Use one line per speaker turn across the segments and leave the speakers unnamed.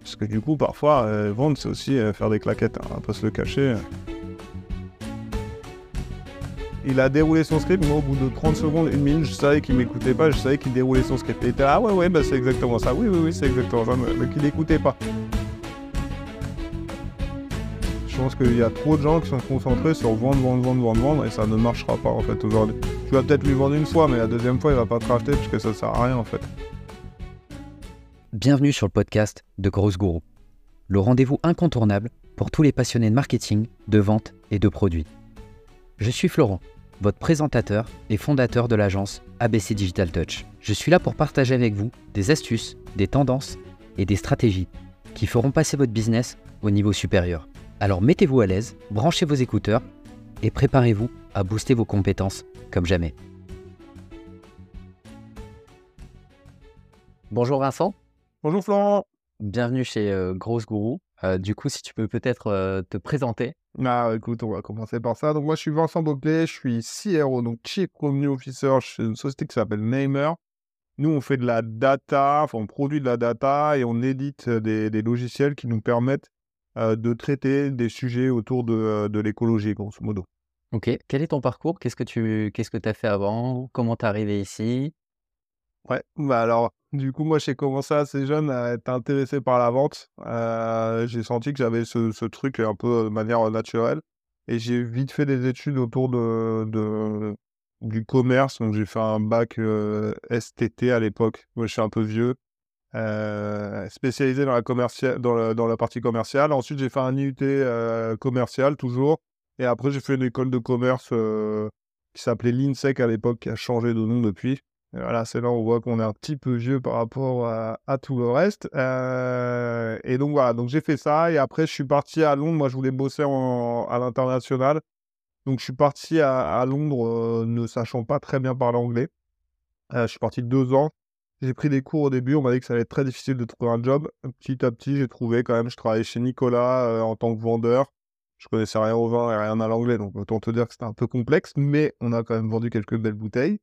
Parce que du coup, parfois, euh, vendre, c'est aussi euh, faire des claquettes, hein, on pas se le cacher. Il a déroulé son script, moi, au bout de 30 secondes, une minute, je savais qu'il m'écoutait pas, je savais qu'il déroulait son script. Et il était ah ouais, ouais, bah c'est exactement ça. Oui, oui, oui, c'est exactement ça, mais, qu'il n'écoutait pas. Je pense qu'il y a trop de gens qui sont concentrés sur vendre, vendre, vendre, vendre, vendre, et ça ne marchera pas en fait aujourd'hui. Tu vas peut-être lui vendre une fois, mais la deuxième fois, il va pas te racheter parce que ça sert à rien en fait.
Bienvenue sur le podcast de Grosse Gourou, le rendez-vous incontournable pour tous les passionnés de marketing, de vente et de produits. Je suis Florent, votre présentateur et fondateur de l'agence ABC Digital Touch. Je suis là pour partager avec vous des astuces, des tendances et des stratégies qui feront passer votre business au niveau supérieur. Alors mettez-vous à l'aise, branchez vos écouteurs et préparez-vous à booster vos compétences comme jamais. Bonjour Vincent,
Bonjour Florent
bienvenue chez euh, Grosse Gourou. Euh, du coup, si tu peux peut-être euh, te présenter.
Ah, écoute, on va commencer par ça. Donc, moi, je suis Vincent Boclet, je suis CRO, donc Chief Revenue Officer chez une société qui s'appelle Namer. Nous, on fait de la data, enfin, on produit de la data et on édite des, des logiciels qui nous permettent euh, de traiter des sujets autour de, euh, de l'écologie, grosso modo.
Ok, quel est ton parcours? Qu'est-ce que tu qu'est-ce que as fait avant? Comment t'es arrivé ici?
Ouais, bah alors, du coup, moi, j'ai commencé assez jeune à être intéressé par la vente. Euh, j'ai senti que j'avais ce, truc un peu de manière naturelle. Et j'ai vite fait des études autour de, du commerce. Donc, j'ai fait un bac euh, STT à l'époque. Moi, je suis un peu vieux. Euh, spécialisé dans la, dans, la, partie commerciale. Ensuite, j'ai fait un IUT euh, commercial, toujours. Et après, j'ai fait une école de commerce euh, qui s'appelait l'INSEC à l'époque, qui a changé de nom depuis. Voilà, c'est là où on voit qu'on est un petit peu vieux par rapport à, tout le reste. Euh, et donc voilà, donc j'ai fait ça. Et après, je suis parti à Londres. Moi, je voulais bosser à l'international. Donc je suis parti à, à Londres, euh, ne sachant pas très bien parler anglais. Euh, je suis parti deux ans. J'ai pris des cours au début. On m'a dit que ça allait être très difficile de trouver un job. Petit à petit, j'ai trouvé quand même. Je travaillais chez Nicolas euh, en tant que vendeur. Je connaissais rien au vin et rien à l'anglais, donc autant te dire que c'était un peu complexe, mais on a quand même vendu quelques belles bouteilles.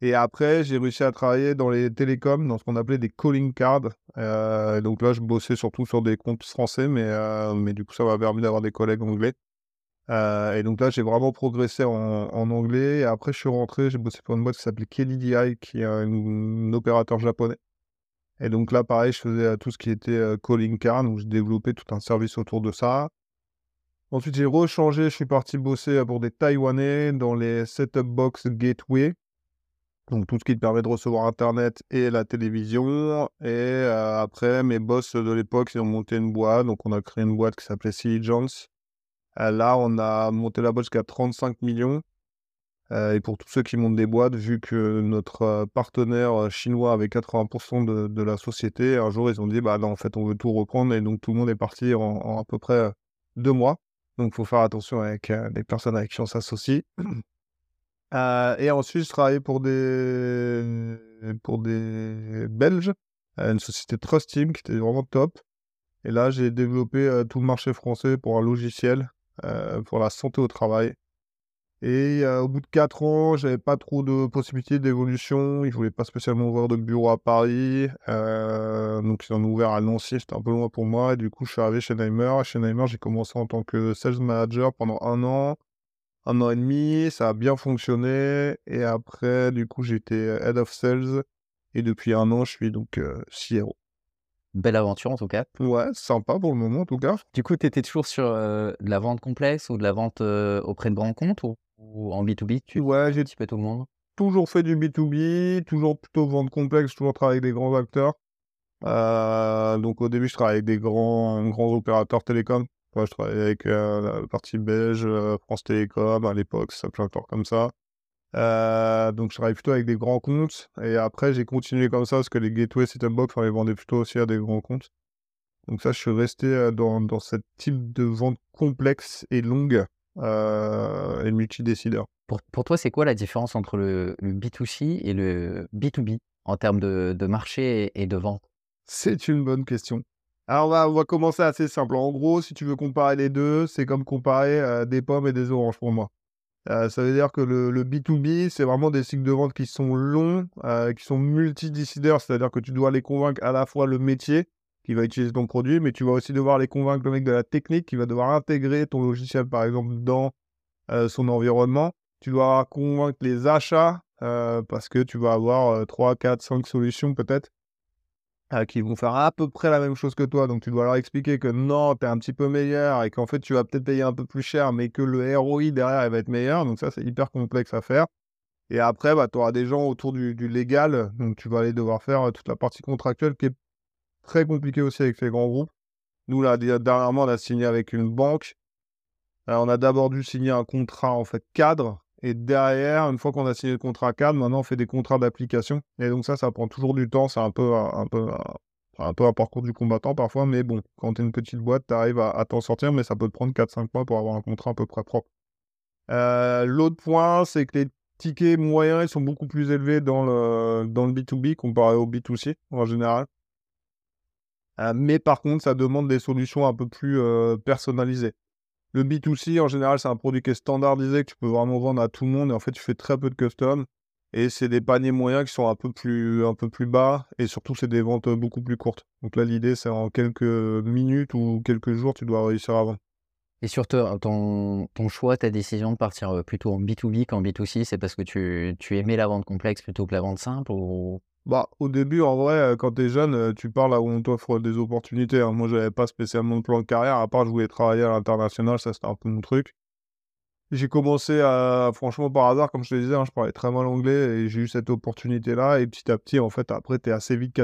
Et après, j'ai réussi à travailler dans les télécoms, dans ce qu'on appelait des calling cards. Euh, donc là, je bossais surtout sur des comptes français, mais, euh, mais du coup, ça m'a permis d'avoir des collègues anglais. Euh, et donc là, j'ai vraiment progressé en, anglais. Et après, je suis rentré, j'ai bossé pour une boîte qui s'appelait KDDI, qui est un, opérateur japonais. Et donc là, pareil, je faisais euh, tout ce qui était calling card, donc je développais tout un service autour de ça. Ensuite, j'ai rechangé, je suis parti bosser pour des Taïwanais dans les setup box gateway. Donc tout ce qui te permet de recevoir Internet et la télévision. Et après, mes boss de l'époque, ils ont monté une boîte. Donc on a créé une boîte qui s'appelait Silly Jones. Là, on a monté la boîte jusqu'à 35 millions. Et pour tous ceux qui montent des boîtes, vu que notre partenaire chinois avait 80% de, la société, un jour ils ont dit bah non, en fait on veut tout reprendre et donc tout le monde est parti en, en à peu près deux mois. Donc il faut faire attention avec les personnes avec qui on s'associe. Euh, et ensuite, je travaillais pour des, pour des Belges, euh, une société Trust Team qui était vraiment top. Et là, j'ai développé euh, tout le marché français pour un logiciel pour la santé au travail. Et au bout de 4 ans, j'avais pas trop de possibilités d'évolution. Ils voulaient pas spécialement ouvrir de bureau à Paris. Donc, ils en ont ouvert à Nancy. C'était un peu loin pour moi. Et du coup, je suis arrivé chez Neimer. Chez Neimer, j'ai commencé en tant que sales manager pendant un an un an et demi, ça a bien fonctionné. Et après, du coup, j'étais head of sales. Et depuis un an, je suis donc euh, CRO.
Belle aventure en tout cas.
Ouais, sympa pour le moment en tout cas.
Du coup, tu étais toujours sur euh, de la vente complexe ou de la vente euh, auprès de grands comptes ou, ou en B2B Tu
Ouais, j'ai
tout le monde?
toujours fait du B2B, toujours plutôt vente complexe, toujours travaillé avec des grands acteurs. Euh, donc au début, je travaillais avec des grands, grands opérateurs télécoms. Je travaillais avec la partie belge, France Télécom à l'époque, ça s'appelait encore comme ça. Euh, donc je travaillais plutôt avec des grands comptes. Et après, j'ai continué comme ça parce que les gateway setup box, on les vendait plutôt aussi à des grands comptes. Donc ça, je suis resté dans, dans ce type de vente complexe et longue euh, et multidécideur.
Pour, pour toi, c'est quoi la différence entre le, le B2C et le B2B en termes de, de marché et de vente?
C'est une bonne question. Alors, on va, commencer assez simple. En gros, si tu veux comparer les deux, c'est comme comparer euh, des pommes et des oranges pour moi. Euh, ça veut dire que le, le B2B, c'est vraiment des cycles de vente qui sont longs, euh, qui sont multidécideurs, c'est-à-dire que tu dois les convaincre à la fois le métier, qui va utiliser ton produit, mais tu vas aussi devoir les convaincre le mec de la technique qui va devoir intégrer ton logiciel, par exemple, dans son environnement. Tu dois convaincre les achats parce que tu vas avoir 3, 4, 5 solutions peut-être qui vont faire à peu près la même chose que toi. Donc tu dois leur expliquer que non, tu es un petit peu meilleur et qu'en fait tu vas peut-être payer un peu plus cher, mais que le ROI derrière il va être meilleur. Donc ça, c'est hyper complexe à faire. Et après, bah, tu auras des gens autour du, légal. Donc tu vas aller devoir faire toute la partie contractuelle qui est très compliquée aussi avec les grands groupes. Nous, là, dernièrement, on a signé avec une banque. on a d'abord dû signer un contrat en fait cadre et derrière, une fois qu'on a signé le contrat cadre, maintenant on fait des contrats d'application. Et donc ça, ça prend toujours du temps. C'est un peu un, peu, un, peu un parcours du combattant parfois. Mais bon, quand tu es une petite boîte, tu arrives à, t'en sortir. Mais ça peut te prendre 4-5 mois pour avoir un contrat à peu près propre. Euh, l'autre point, c'est que les tickets moyens ils sont beaucoup plus élevés dans le, dans le B2B comparé au B2C en général. Euh, mais par contre, ça demande des solutions un peu plus euh, personnalisées. Le B2C, en général, c'est un produit qui est standardisé, que tu peux vraiment vendre à tout le monde. Et en fait, tu fais très peu de custom. Et c'est des paniers moyens qui sont un peu plus, bas. Et surtout, c'est des ventes beaucoup plus courtes. Donc là, l'idée, c'est en quelques minutes ou quelques jours, tu dois réussir à vendre.
Et surtout, ton, ton choix, ta décision de partir euh, plutôt en B2B qu'en B2C, c'est parce que tu, tu aimais la vente complexe plutôt que la vente simple ou...
Bah, au début, en vrai, euh, quand tu es jeune, euh, tu parles là où on t'offre des opportunités. Hein. Moi, j'avais pas spécialement de plan de carrière, à part je voulais travailler à l'international, ça c'était un peu mon truc. J'ai commencé à, franchement, par hasard, comme je te disais, hein, je parlais très mal anglais et j'ai eu cette opportunité-là. Et petit à petit, en fait, après, tu es assez vite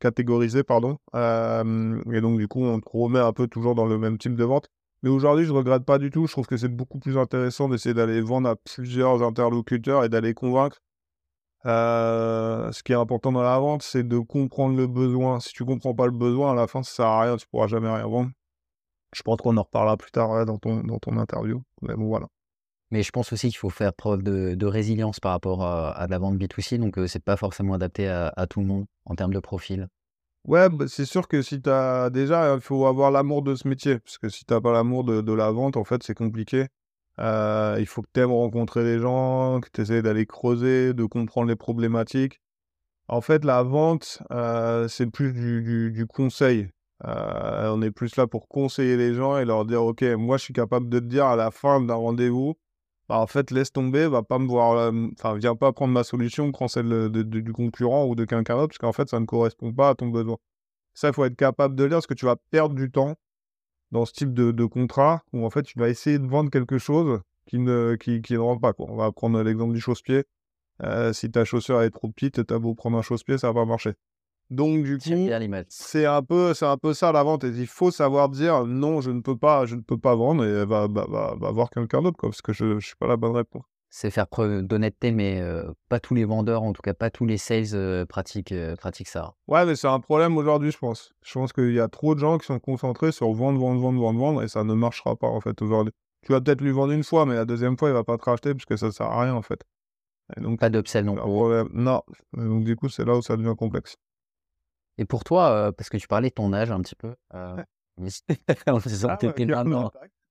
catégorisé, pardon. et donc, du coup, on te remet un peu toujours dans le même type de vente. Mais aujourd'hui, je regrette pas du tout. Je trouve que c'est beaucoup plus intéressant d'essayer d'aller vendre à plusieurs interlocuteurs et d'aller convaincre euh, ce qui est important dans la vente, c'est de comprendre le besoin. Si tu comprends pas le besoin, à la fin, ça sert à rien, tu pourras jamais rien vendre. Je pense qu'on en reparlera plus tard dans, ton, dans ton interview. Mais bon, voilà.
Mais je pense aussi qu'il faut faire preuve de, résilience par rapport à, la vente B2C, donc euh, c'est pas forcément adapté à, tout le monde en termes de profil.
Ouais, bah, c'est sûr que si tu as déjà, il faut avoir l'amour de ce métier, parce que si tu n'as pas l'amour de, de, la vente, en fait, c'est compliqué. Euh, il faut que tu aimes rencontrer les gens, que tu essaies d'aller creuser, de comprendre les problématiques. En fait, la vente, euh, c'est plus du, conseil. Euh, on est plus là pour conseiller les gens et leur dire, OK, moi, je suis capable de te dire à la fin d'un rendez-vous, bah, en fait, laisse tomber, va pas me voir, enfin, viens pas prendre ma solution, prends celle du concurrent ou de quelqu'un d'autre, parce qu'en fait, ça ne correspond pas à ton besoin. Ça, il faut être capable de lire, parce que tu vas perdre du temps dans ce type de, contrat où en fait tu vas essayer de vendre quelque chose qui ne, qui, qui ne rentre pas. Quoi. On va prendre l'exemple du chausse-pied. Euh, si ta chaussure est trop petite, tu as beau prendre un chausse-pied, ça va pas marcher. Donc du coup, c'est un peu, c'est un peu ça la vente. Et il faut savoir dire non, je ne peux pas, je ne peux pas vendre et va, va, va, voir quelqu'un d'autre, parce que je, ne suis pas la bonne réponse
c'est faire preuve d'honnêteté, mais pas tous les vendeurs, en tout cas pas tous les sales pratiquent, pratiquent ça.
Ouais, mais c'est un problème aujourd'hui, je pense. Je pense qu'il y a trop de gens qui sont concentrés sur vendre, vendre, vendre, vendre, vendre, et ça ne marchera pas en fait aujourd'hui. Tu vas peut-être lui vendre une fois, mais la deuxième fois, il va pas te racheter parce que ça sert à rien en fait.
donc, pas d'upsell non
plus. Non, donc du coup, c'est là où ça devient complexe.
Et pour toi, parce que tu parlais de ton âge un petit peu, euh, en faisant ah,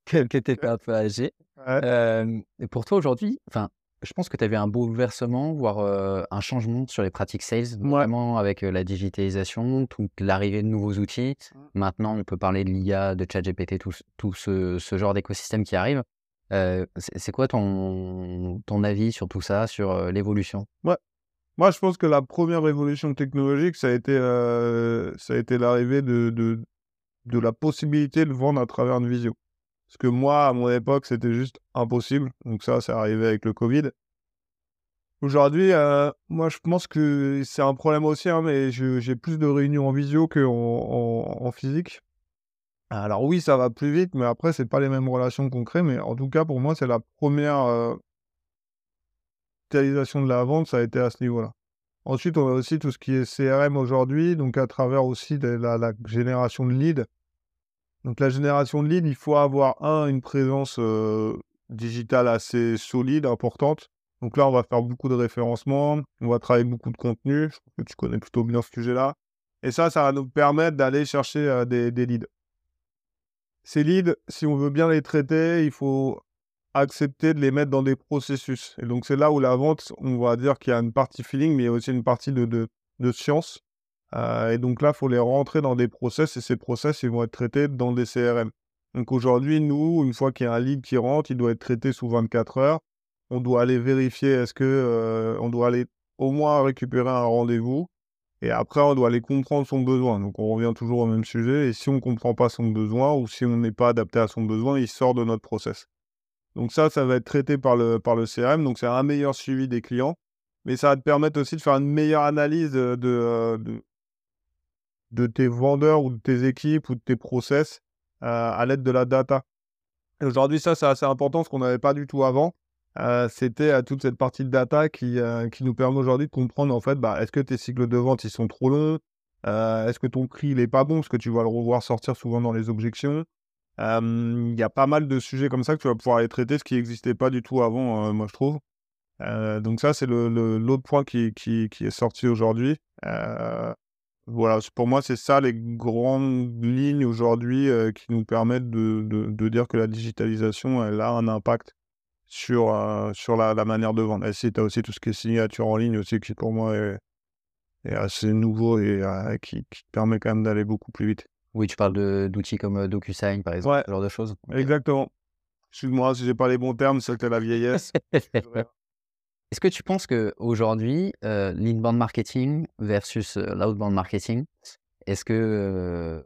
que, tu étais un peu âgé. et pour toi aujourd'hui, enfin, je pense que tu avais un bouleversement, voire un changement sur les pratiques sales, notamment avec la digitalisation, toute l'arrivée de nouveaux outils. Mmh. Maintenant, on peut parler de l'IA, de ChatGPT, tout, tout ce, ce, genre d'écosystème qui arrive. c'est quoi ton, ton avis sur tout ça, sur l'évolution?
Ouais. Moi, je pense que la première révolution technologique, ça a été, ça a été l'arrivée de, de, de la possibilité de vendre à travers une visio. Parce que moi, à mon époque, c'était juste impossible. Donc ça, c'est arrivé avec le Covid. Aujourd'hui, euh, moi, je pense que c'est un problème aussi, hein, mais j'ai plus de réunions en visio qu'en en, physique. Alors oui, ça va plus vite, mais après, c'est pas les mêmes relations qu'on crée. Mais en tout cas, pour moi, c'est la première euh, de la vente, ça a été à ce niveau-là. Ensuite, on a aussi tout ce qui est CRM aujourd'hui, donc à travers aussi la, la génération de leads. Donc la génération de leads, il faut avoir, un, une présence digitale assez solide, importante. Donc là, on va faire beaucoup de référencement, on va travailler beaucoup de contenu. Je pense que tu connais plutôt bien ce sujet-là. Et ça, ça va nous permettre d'aller chercher des, leads. Ces leads, si on veut bien les traiter, il faut accepter de les mettre dans des processus. Et donc c'est là où la vente, on va dire qu'il y a une partie feeling, mais il y a aussi une partie de, science. Et donc là, il faut les rentrer dans des process et ces process, ils vont être traités dans des CRM. Donc aujourd'hui, nous, une fois qu'il y a un lead qui rentre, il doit être traité sous 24 heures. On doit aller vérifier, est-ce que on doit aller au moins récupérer un rendez-vous. Et après, on doit aller comprendre son besoin. Donc, on revient toujours au même sujet. Et si on ne comprend pas son besoin ou si on n'est pas adapté à son besoin, il sort de notre process. Donc, ça, ça va être traité par le, par le CRM. Donc, c'est un meilleur suivi des clients. Mais ça va te permettre aussi de faire une meilleure analyse de, de, tes vendeurs ou de tes équipes ou de tes process à l'aide de la data. Aujourd'hui, ça, c'est assez important, ce qu'on n'avait pas du tout avant. C'était à toute cette partie de data qui, qui nous permet aujourd'hui de comprendre en fait, bah, est-ce que tes cycles de vente ils sont trop longs Est-ce que ton prix il est pas bon? Parce que tu vas le revoir sortir souvent dans les objections. Il y a pas mal de sujets comme ça que tu vas pouvoir aller traiter, ce qui n'existait pas du tout avant, moi je trouve. donc ça, c'est l'autre le, l'autre point qui, qui, qui, est sorti aujourd'hui. Voilà, pour moi, c'est ça les grandes lignes aujourd'hui qui nous permettent de, de, de, dire que la digitalisation, elle a un impact sur, euh, sur la, manière de vendre. Et si tu as aussi tout ce qui est signature en ligne aussi, qui pour moi est, assez nouveau et euh, qui, permet quand même d'aller beaucoup plus vite.
Oui, tu parles d'outils comme DocuSign, par exemple, ce genre de choses.
Exactement. Excuse-moi si j'ai pas les bons termes, c'est que la vieillesse.
Est-ce que tu penses qu'aujourd'hui, euh, l'inbound marketing versus l'outbound marketing, est-ce que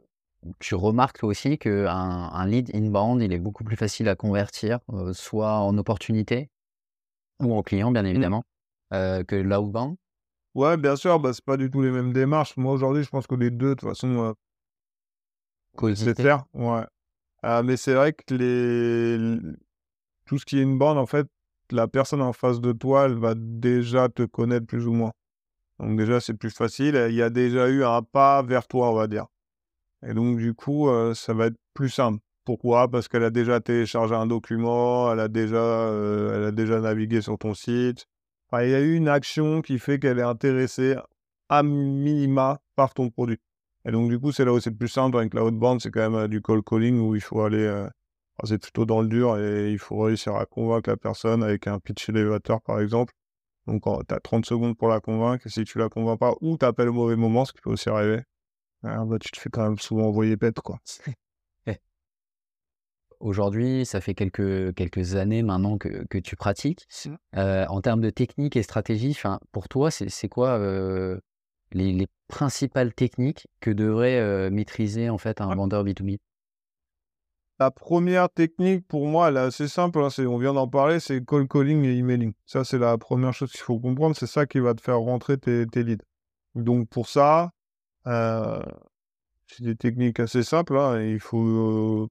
tu remarques aussi qu'un un lead inbound, il est beaucoup plus facile à convertir, soit en opportunité ou en client, bien mmh. évidemment, que l'outbound?
Ouais, bien sûr, bah, c'est pas du tout les mêmes démarches. Moi, aujourd'hui, je pense que les deux, de toute façon, c'est faire. Ouais. Ah, mais c'est vrai que les... tout ce qui est inbound, en fait, la personne en face de toi, elle va déjà te connaître plus ou moins. Donc déjà, c'est plus facile. Il y a déjà eu un pas vers toi, on va dire. Et donc, du coup, ça va être plus simple. Pourquoi? Parce qu'elle a déjà téléchargé un document, elle a déjà, elle a déjà navigué sur ton site. Il y a eu une action qui fait qu'elle est intéressée à minima par ton produit. Et donc, du coup, c'est là où c'est plus simple. Avec la haute bande, c'est quand même du call calling où il faut aller. C'est plutôt dans le dur et il faut réussir à convaincre la personne avec un pitch élévateur, par exemple. Donc, tu as 30 secondes pour la convaincre. Et si tu la convaincs pas, ou tu appelles au mauvais moment, ce qui peut aussi arriver, ah bah, tu te fais quand même souvent envoyer pète, quoi.
Aujourd'hui, ça fait quelques, quelques années maintenant que, que tu pratiques. Mmh. Euh, en termes de technique et stratégie, pour toi, c'est quoi euh, les, les, principales techniques que devrait euh, maîtriser en fait un vendeur B2B
La première technique, pour moi, elle est assez simple. Hein, on vient d'en parler, c'est call calling et emailing. Ça, c'est la première chose qu'il faut comprendre. C'est ça qui va te faire rentrer tes, tes leads. Donc, pour ça, euh, c'est des techniques assez simples. Hein, il faut,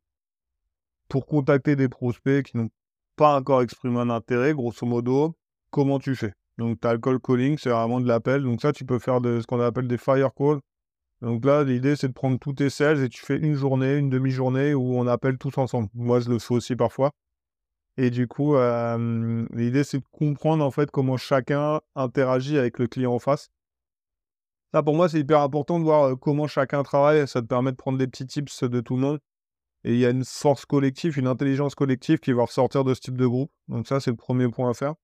pour contacter des prospects qui n'ont pas encore exprimé un intérêt, grosso modo, comment tu fais? Donc, tu as le call calling, c'est vraiment de l'appel. Donc, ça, tu peux faire de, ce qu'on appelle des fire calls. Donc là, l'idée, c'est de prendre tous tes sales et tu fais une journée, une demi-journée où on appelle tous ensemble. Moi, je le fais aussi parfois. Et du coup, l'idée, c'est de comprendre en fait comment chacun interagit avec le client en face pour moi, c'est hyper important de voir comment chacun travaille. Ça te permet de prendre des petits tips de tout le monde. Et il y a une force collective, une intelligence collective qui va ressortir de ce type de groupe. Donc ça, c'est le premier point à faire.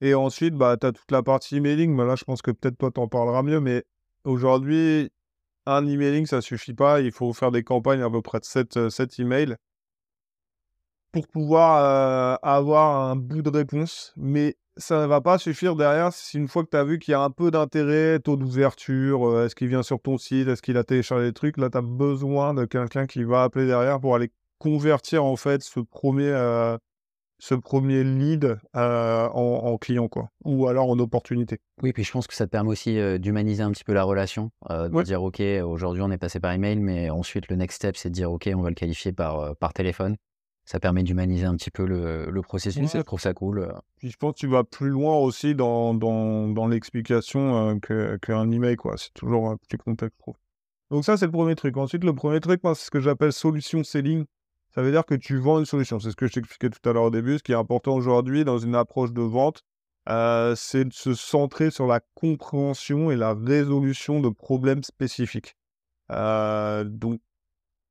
Et ensuite, bah, tu as toute la partie emailing. Mais là, je pense que peut-être toi, tu en parleras mieux. Mais aujourd'hui, un emailing, ça suffit pas. Il faut faire des campagnes à peu près de 7, 7 emails pour pouvoir avoir un bout de réponse. Mais ça ne va pas suffire derrière si une fois que tu as vu qu'il y a un peu d'intérêt, taux d'ouverture, euh, est-ce qu'il vient sur ton site, est-ce qu'il a téléchargé des trucs, là tu as besoin de quelqu'un qui va appeler derrière pour aller convertir en fait ce premier, euh, ce premier lead euh, en, client quoi, ou alors en opportunité.
Oui, puis je pense que ça te permet aussi d'humaniser un petit peu la relation, de dire ok, aujourd'hui on est passé par email, mais ensuite le next step c'est de dire ok, on va le qualifier par, par téléphone ça permet d'humaniser un petit peu le, processus. Je trouve ça cool. Euh.
Puis je pense que tu vas plus loin aussi dans, dans, l'explication euh, qu'un email. quoi. C'est toujours un petit contexte pro. Donc ça, c'est le premier truc. Ensuite, le premier truc, c'est ce que j'appelle solution selling. Ça veut dire que tu vends une solution. C'est ce que je t'expliquais tout à l'heure au début. Ce qui est important aujourd'hui dans une approche de vente, euh, c'est de se centrer sur la compréhension et la résolution de problèmes spécifiques. donc,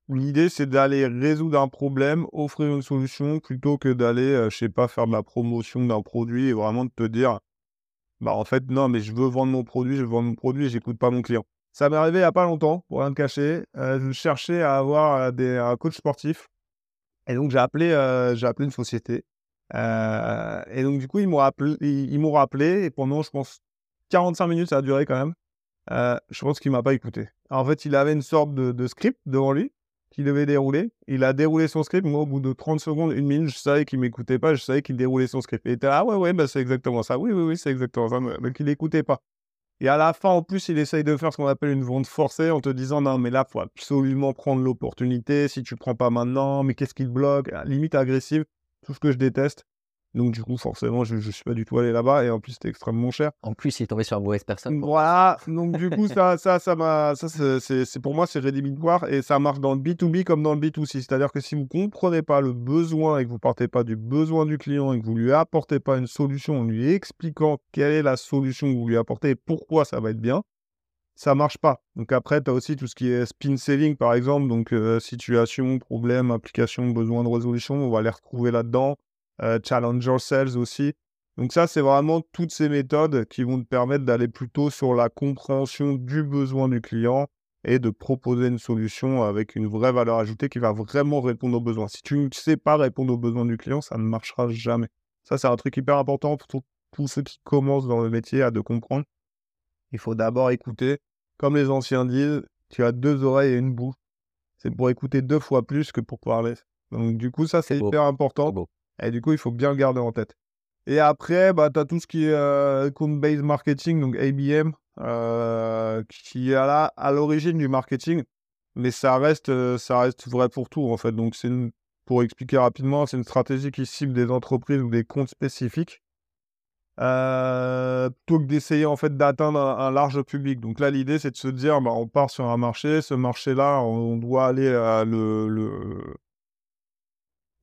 L'idée, c'est d'aller résoudre un problème, offrir une solution, plutôt que d'aller, je je sais pas, faire de la promotion d'un produit et vraiment de te dire, bah en fait, non, mais je veux vendre mon produit, je veux vendre mon produit et j'écoute pas mon client. Ça m'est arrivé il n'y a pas longtemps, pour rien te cacher. Euh, je cherchais à avoir euh, des, un coach sportif. Et donc, j'ai appelé, euh, j'ai appelé une société. Euh, et donc, du coup, ils m'ont appelé, ils, ils rappelé. Et pendant, je pense, 45 minutes, ça a duré quand même. Euh, je pense qu'il m'a pas écouté. En fait, il avait une sorte de, script devant lui qu'il devait dérouler. Il a déroulé son script. Moi, au bout de 30 secondes, une minute, je savais qu'il m'écoutait pas. Je savais qu'il déroulait son script. Et il était ah ouais, ouais, bah, c'est exactement ça. Oui, oui, oui, c'est exactement ça. Donc, il n'écoutait pas. Et à la fin, en plus, il essaye de faire ce qu'on appelle une vente forcée en te disant non, mais là, faut absolument prendre l'opportunité. Si tu prends pas maintenant, mais qu'est-ce qui te bloque Limite agressive, tout ce que je déteste. Donc, du coup, forcément, je ne suis pas du tout allé là-bas. Et en plus, c'était extrêmement cher.
En plus, il est tombé sur la mauvaise personne.
Voilà. Donc, du coup, ça, ça, ça m'a. Ça, c'est- c'est c'est- pour moi, c'est rédhibitoire. Et ça marche dans le B2B comme dans le B2C. C'est-à-dire que si vous ne comprenez pas le besoin et que vous ne partez pas du besoin du client et que vous ne lui apportez pas une solution en lui expliquant quelle est la solution que vous lui apportez et pourquoi ça va être bien, ça marche pas. Donc après, tu as aussi tout ce qui est spin selling, par exemple. Donc, euh, situation, problème, application, besoin de résolution, on va les retrouver là-dedans. Euh, challenger sales aussi. Donc ça, c'est vraiment toutes ces méthodes qui vont te permettre d'aller plutôt sur la compréhension du besoin du client et de proposer une solution avec une vraie valeur ajoutée qui va vraiment répondre aux besoins. Si tu ne sais pas répondre aux besoins du client, ça ne marchera jamais. Ça, c'est un truc hyper important pour tous- ceux qui commencent dans le métier à de comprendre. Il faut d'abord écouter. Comme les anciens disent, tu as deux oreilles et une bouche. C'est pour écouter deux fois plus que pour parler. Donc du coup, ça, c'est hyper important. Et du coup, il faut bien le garder en tête. Et après, bah, tu as tout ce qui est euh, account-based marketing, donc ABM, euh, qui est là à l'origine du marketing, mais ça reste, euh, ça reste vrai pour tout, en fait. Donc, c'est pour expliquer rapidement, c'est une stratégie qui cible des entreprises ou des comptes spécifiques, euh, plutôt que d'essayer, en fait, d'atteindre un, large public. Donc là, l'idée, c'est de se dire, bah, on part sur un marché, ce marché-là, on doit aller à le-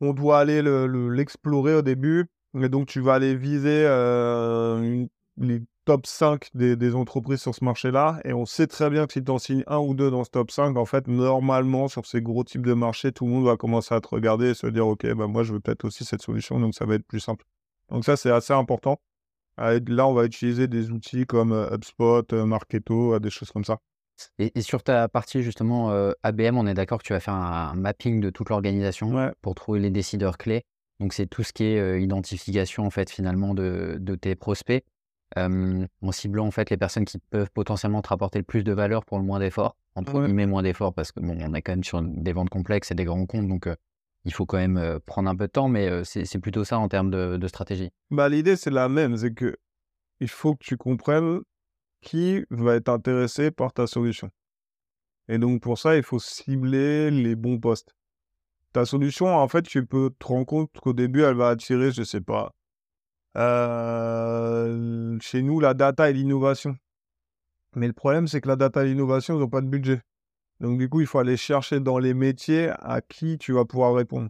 on doit aller le- le- l'explorer au début. Et donc, tu vas aller viser euh, les top 5 des, entreprises sur ce marché-là. Et on sait très bien que si tu en signes un ou deux dans ce top 5, en fait, normalement, sur ces gros types de marchés, tout le monde va commencer à te regarder et se dire, OK, bah, moi, je veux peut-être aussi cette solution, donc ça va être plus simple. Donc ça, c'est assez important. Là, on va utiliser des outils comme euh, HubSpot, euh, Marketo, des choses comme ça.
Et, et sur ta partie justement euh, ABM, on est d'accord que tu vas faire un, un mapping de toute l'organisation
Ouais.
pour trouver les décideurs clés. Donc c'est tout ce qui est euh, identification en fait finalement de, de tes prospects, euh, en ciblant en fait les personnes qui peuvent potentiellement te rapporter le plus de valeur pour le moins d'efforts, entre
Ouais.
guillemets moins d'efforts parce que bon, on est quand même sur des ventes complexes et des grands comptes, donc il faut quand même prendre un peu de temps, mais c'est c'est plutôt ça en termes de, de stratégie.
Bah, l'idée, c'est la même, c'est que il faut que tu comprennes qui va être intéressé par ta solution. Et donc, pour ça, il faut cibler les bons postes. Ta solution, en fait, tu peux te rendre compte qu'au début, elle va attirer, je sais pas, euh, chez nous, la data et l'innovation. Mais le problème, c'est que la data et l'innovation, ils n'ont pas de budget. Donc, du coup, il faut aller chercher dans les métiers à qui tu vas pouvoir répondre.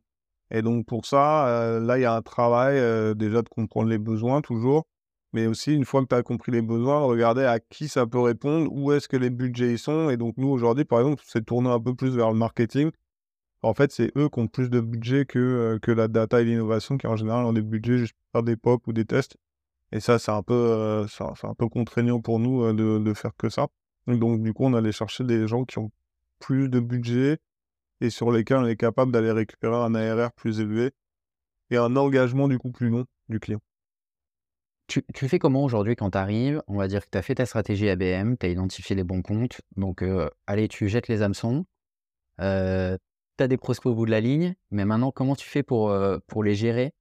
Et donc, pour ça, euh, là, il y a un travail euh, déjà de comprendre les besoins, toujours. Mais aussi, une fois que tu as compris les besoins, regarder à qui ça peut répondre, où est-ce que les budgets sont. Et donc, nous, aujourd'hui, par exemple, c'est tourné un peu plus vers le marketing. En fait, c'est eux qui ont plus de budget que, euh, que la data et l'innovation, qui en général ont des budgets juste pour faire des POC ou des tests. Et ça, c'est un peu, euh, c'est un, peu contraignant pour nous euh, de, de faire que ça. Donc, du coup, on allait chercher des gens qui ont plus de budget et sur lesquels on est capable d'aller récupérer un ARR plus élevé et un engagement du coup plus long du client.
Tu, tu fais comment aujourd'hui quand tu arrives? On va dire que tu as fait ta stratégie ABM, tu as identifié les bons comptes. Donc, euh, allez, tu jettes les hameçons. Euh, tu as des prospects au bout de la ligne. Mais maintenant, comment tu fais pour, euh, pour les gérer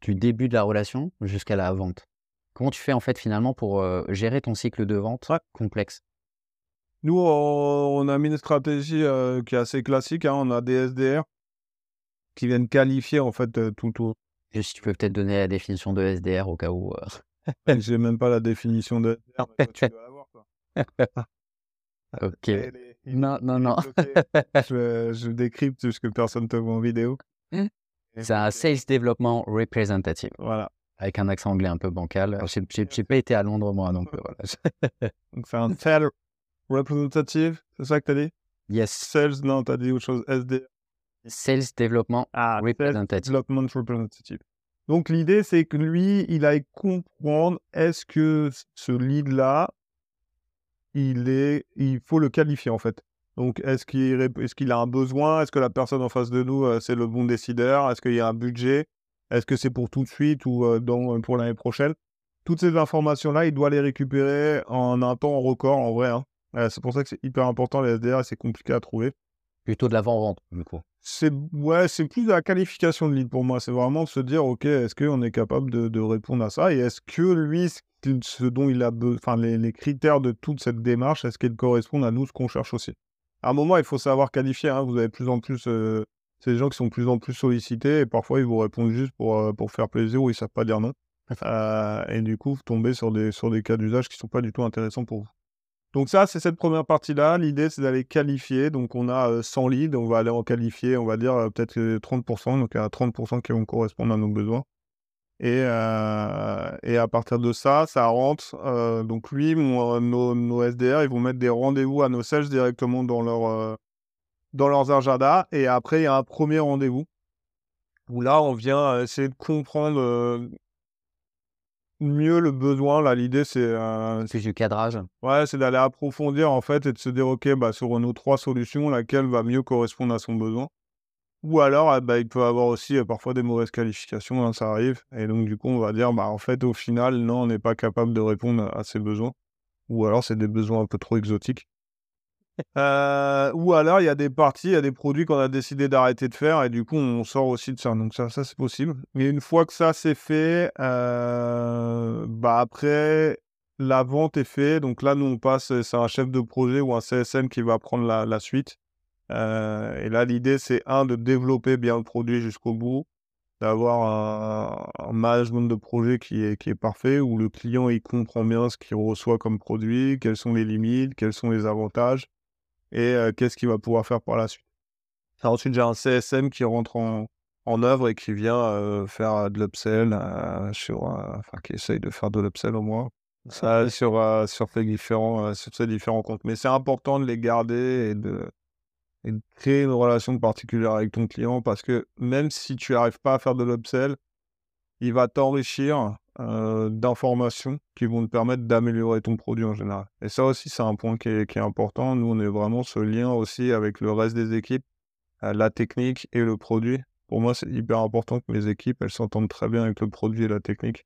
du début de la relation jusqu'à la vente? Comment tu fais en fait finalement pour gérer ton cycle de vente
Ouais.
complexe?
Nous, on on a mis une stratégie qui est assez classique. hein. On a des SDR qui viennent qualifier en fait tout. tout.
Juste, tu peux peut-être donner la définition de SDR au cas où. euh,
J'ai même pas la définition de SDR, mais toi, tu dois l'avoir, toi.
Ok. Non, non, non.
je, je décrypte ce que personne te voit en vidéo.
C'est un
euh,
Sales Development Representative
Voilà.
avec un accent anglais un peu bancal. J'ai- J'ai j'ai pas été à Londres moi, donc euh, voilà.
Donc, c'est un sales representative, c'est ça que tu as dit?
Yes.
Sales, non, tu as dit autre chose. SDR.
Sales Development
Ah,
Representative.
Development Representative. Donc l'idée, c'est que lui, il aille comprendre est-ce que ce lead-là il, est, il faut le qualifier en fait. Donc, est-ce qu'il est qu'il a un besoin? Est-ce que la personne en face de nous, euh, c'est le bon décideur? Est-ce qu'il y a un budget? Est-ce que c'est pour tout de suite ou euh, dans, pour l'année prochaine? Toutes ces informations-là, il doit les récupérer en un temps record en vrai. Hein. c'est pour ça que c'est hyper important les SDR et c'est compliqué à trouver.
Plutôt de l'avant-vente, du coup.
C'est ouais, c'est plus de la qualification de lead pour moi. C'est vraiment de se dire, ok, est-ce qu'on est capable de, de, répondre à ça? Et est-ce que lui, ce dont il a enfin les, les, critères de toute cette démarche, est-ce qu'ils correspondent à nous ce qu'on cherche aussi? À un moment, il faut savoir qualifier. Hein. Vous avez plus en plus, euh, c'est des gens qui sont de plus en plus sollicités et parfois ils vous répondent juste pour euh, pour faire plaisir ou ils savent pas dire non. Euh, et du coup, vous tombez sur des sur des cas d'usage qui sont pas du tout intéressants pour vous. Donc ça, c'est cette première partie-là. L'idée, c'est d'aller qualifier. Donc on a 100 leads, on va aller en qualifier, on va dire peut-être 30%, donc il y a 30% qui vont correspondre à nos besoins. Et, à partir de ça, ça rentre. donc lui, nos, SDR, ils vont mettre des rendez-vous à nos sales directement dans, leur, dans leurs agendas. Et après, il y a un premier rendez-vous où là, on vient essayer de comprendre mieux le besoin. Là, l'idée, c'est. Euh,
c'est du cadrage.
Ouais, c'est d'aller approfondir en fait et de se dire, OK, bah, sur nos trois solutions, laquelle va mieux correspondre à son besoin. Ou alors, ah, bah, il peut avoir aussi euh, parfois des mauvaises qualifications, hein, ça arrive. Et donc, du coup, on va dire, bah, en fait, au final, non, on n'est pas capable de répondre à ses besoins. Ou alors, c'est des besoins un peu trop exotiques. Euh, ou alors, il y a des parties, il y a des produits qu'on a décidé d'arrêter de faire et du coup, on sort aussi de ça. Donc, ça, ça c'est possible. Mais une fois que ça c'est fait, euh, bah après, la vente est faite. Donc là, nous, on passe, c'est un chef de projet ou un CSM qui va prendre la, suite. Euh, et là, l'idée, c'est un, de développer bien le produit jusqu'au bout, d'avoir un, management de projet qui est, qui est parfait, où le client, il comprend bien ce qu'il reçoit comme produit, quelles sont les limites, quels sont les avantages et qu'est-ce qu'il va pouvoir faire par la suite? ensuite, j'ai un CSM qui rentre en, en œuvre et qui vient faire de l'upsell sur, enfin, qui essaye de faire de l'upsell au moins. Ça, sur, sur, ces différents, sur ces différents comptes. Mais c'est important de les garder et de, et de créer une relation particulière avec ton client parce que même si tu n'arrives pas à faire de l'upsell, il va t'enrichir euh, d'informations qui vont te permettre d'améliorer ton produit en général. Et ça aussi, c'est un point qui est, important. Nous, on est vraiment ce lien aussi avec le reste des équipes, euh, la technique et le produit. Pour moi, c'est hyper important que mes équipes, elles s'entendent très bien avec le produit et la technique.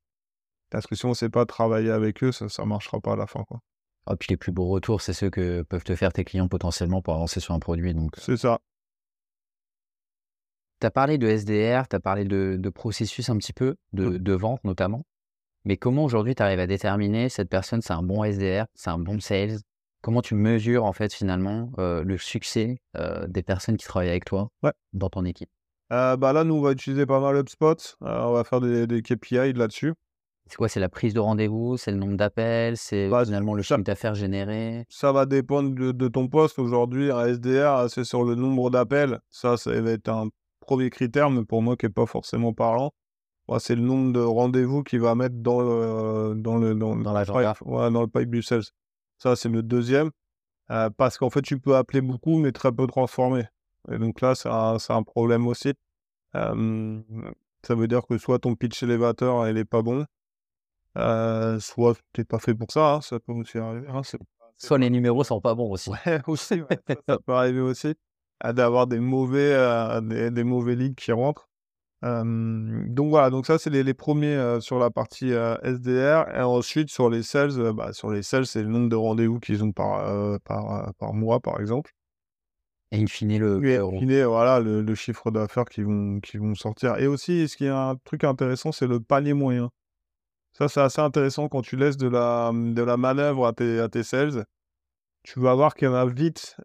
Parce que si on ne sait pas travailler avec eux, ça ne marchera pas à la fin. Quoi.
Ah, puis les plus beaux retours, c'est ceux que peuvent te faire tes clients potentiellement pour avancer sur un produit. Donc...
Euh. C'est ça.
Tu as parlé de SDR, tu as parlé de, processus un petit peu, de, de vente notamment. Mais comment aujourd'hui tu arrives à déterminer cette personne, c'est un bon SDR, c'est un bon sales? Comment tu mesures en fait finalement le succès des personnes qui travaillent avec toi dans ton équipe?
Bah Là, nous, on va utiliser pas mal HubSpot. on va faire des, des KPI là-dessus.
C'est quoi C'est la prise de rendez-vous C'est le nombre d'appels C'est bah, finalement le chiffre d'affaires généré?
Ça va dépendre de, ton poste. Aujourd'hui, un SDR, c'est sur le nombre d'appels. Ça, ça va être un premier critère, mais pour moi, qui n'est pas forcément parlant c'est le nombre de rendez-vous qu'il va mettre dans le, dans le, dans,
dans, la
pipe, dans le pipe du sales. Ça, c'est le deuxième. Euh, parce qu'en fait, tu peux appeler beaucoup, mais très peu transformer. Et donc là, c'est un, un, problème aussi. Euh, ça veut dire que soit ton pitch élévateur, il est pas bon, euh, soit tu n'es pas fait pour ça. Hein, ça peut aussi arriver. Hein,
soit les numéros sont pas bons aussi.
Ouais, aussi. ça, peut arriver aussi. D'avoir des mauvais, des, des mauvais leads qui rentrent donc voilà, donc ça c'est les, premiers sur la partie SDR et ensuite sur les sales, bah, sur les sales c'est le nombre de rendez-vous qu'ils ont par, par, par, mois par exemple.
Et in fine le,
voilà, le, chiffre d'affaires qui vont, qui vont sortir. Et aussi, ce qui est un truc intéressant, c'est le panier moyen. Ça, c'est assez intéressant quand tu laisses de la, de la manœuvre à tes, à tes sales. Tu vas voir qu'il y en a vite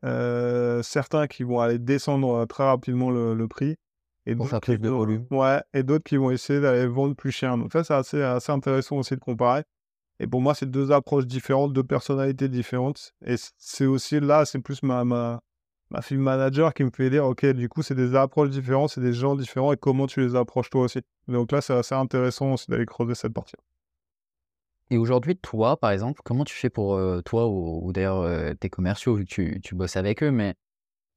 certains qui vont aller descendre très rapidement le prix
et pour faire plus de volume.
Ouais, et d'autres qui vont essayer d'aller vendre plus cher. Donc ça, c'est assez, assez intéressant aussi de comparer. Et pour moi, c'est deux approches différentes, deux personnalités différentes. Et c'est aussi là, c'est plus ma, ma, ma film manager qui me fait dire, OK, du coup, c'est des approches différentes, c'est des gens différents, et comment tu les approches toi aussi. Donc là, c'est assez intéressant aussi d'aller creuser cette partie.
Et aujourd'hui, toi, par exemple, comment tu fais pour euh, toi, ou, d'ailleurs euh, tes commerciaux, vu que tu, tu bosses avec eux, mais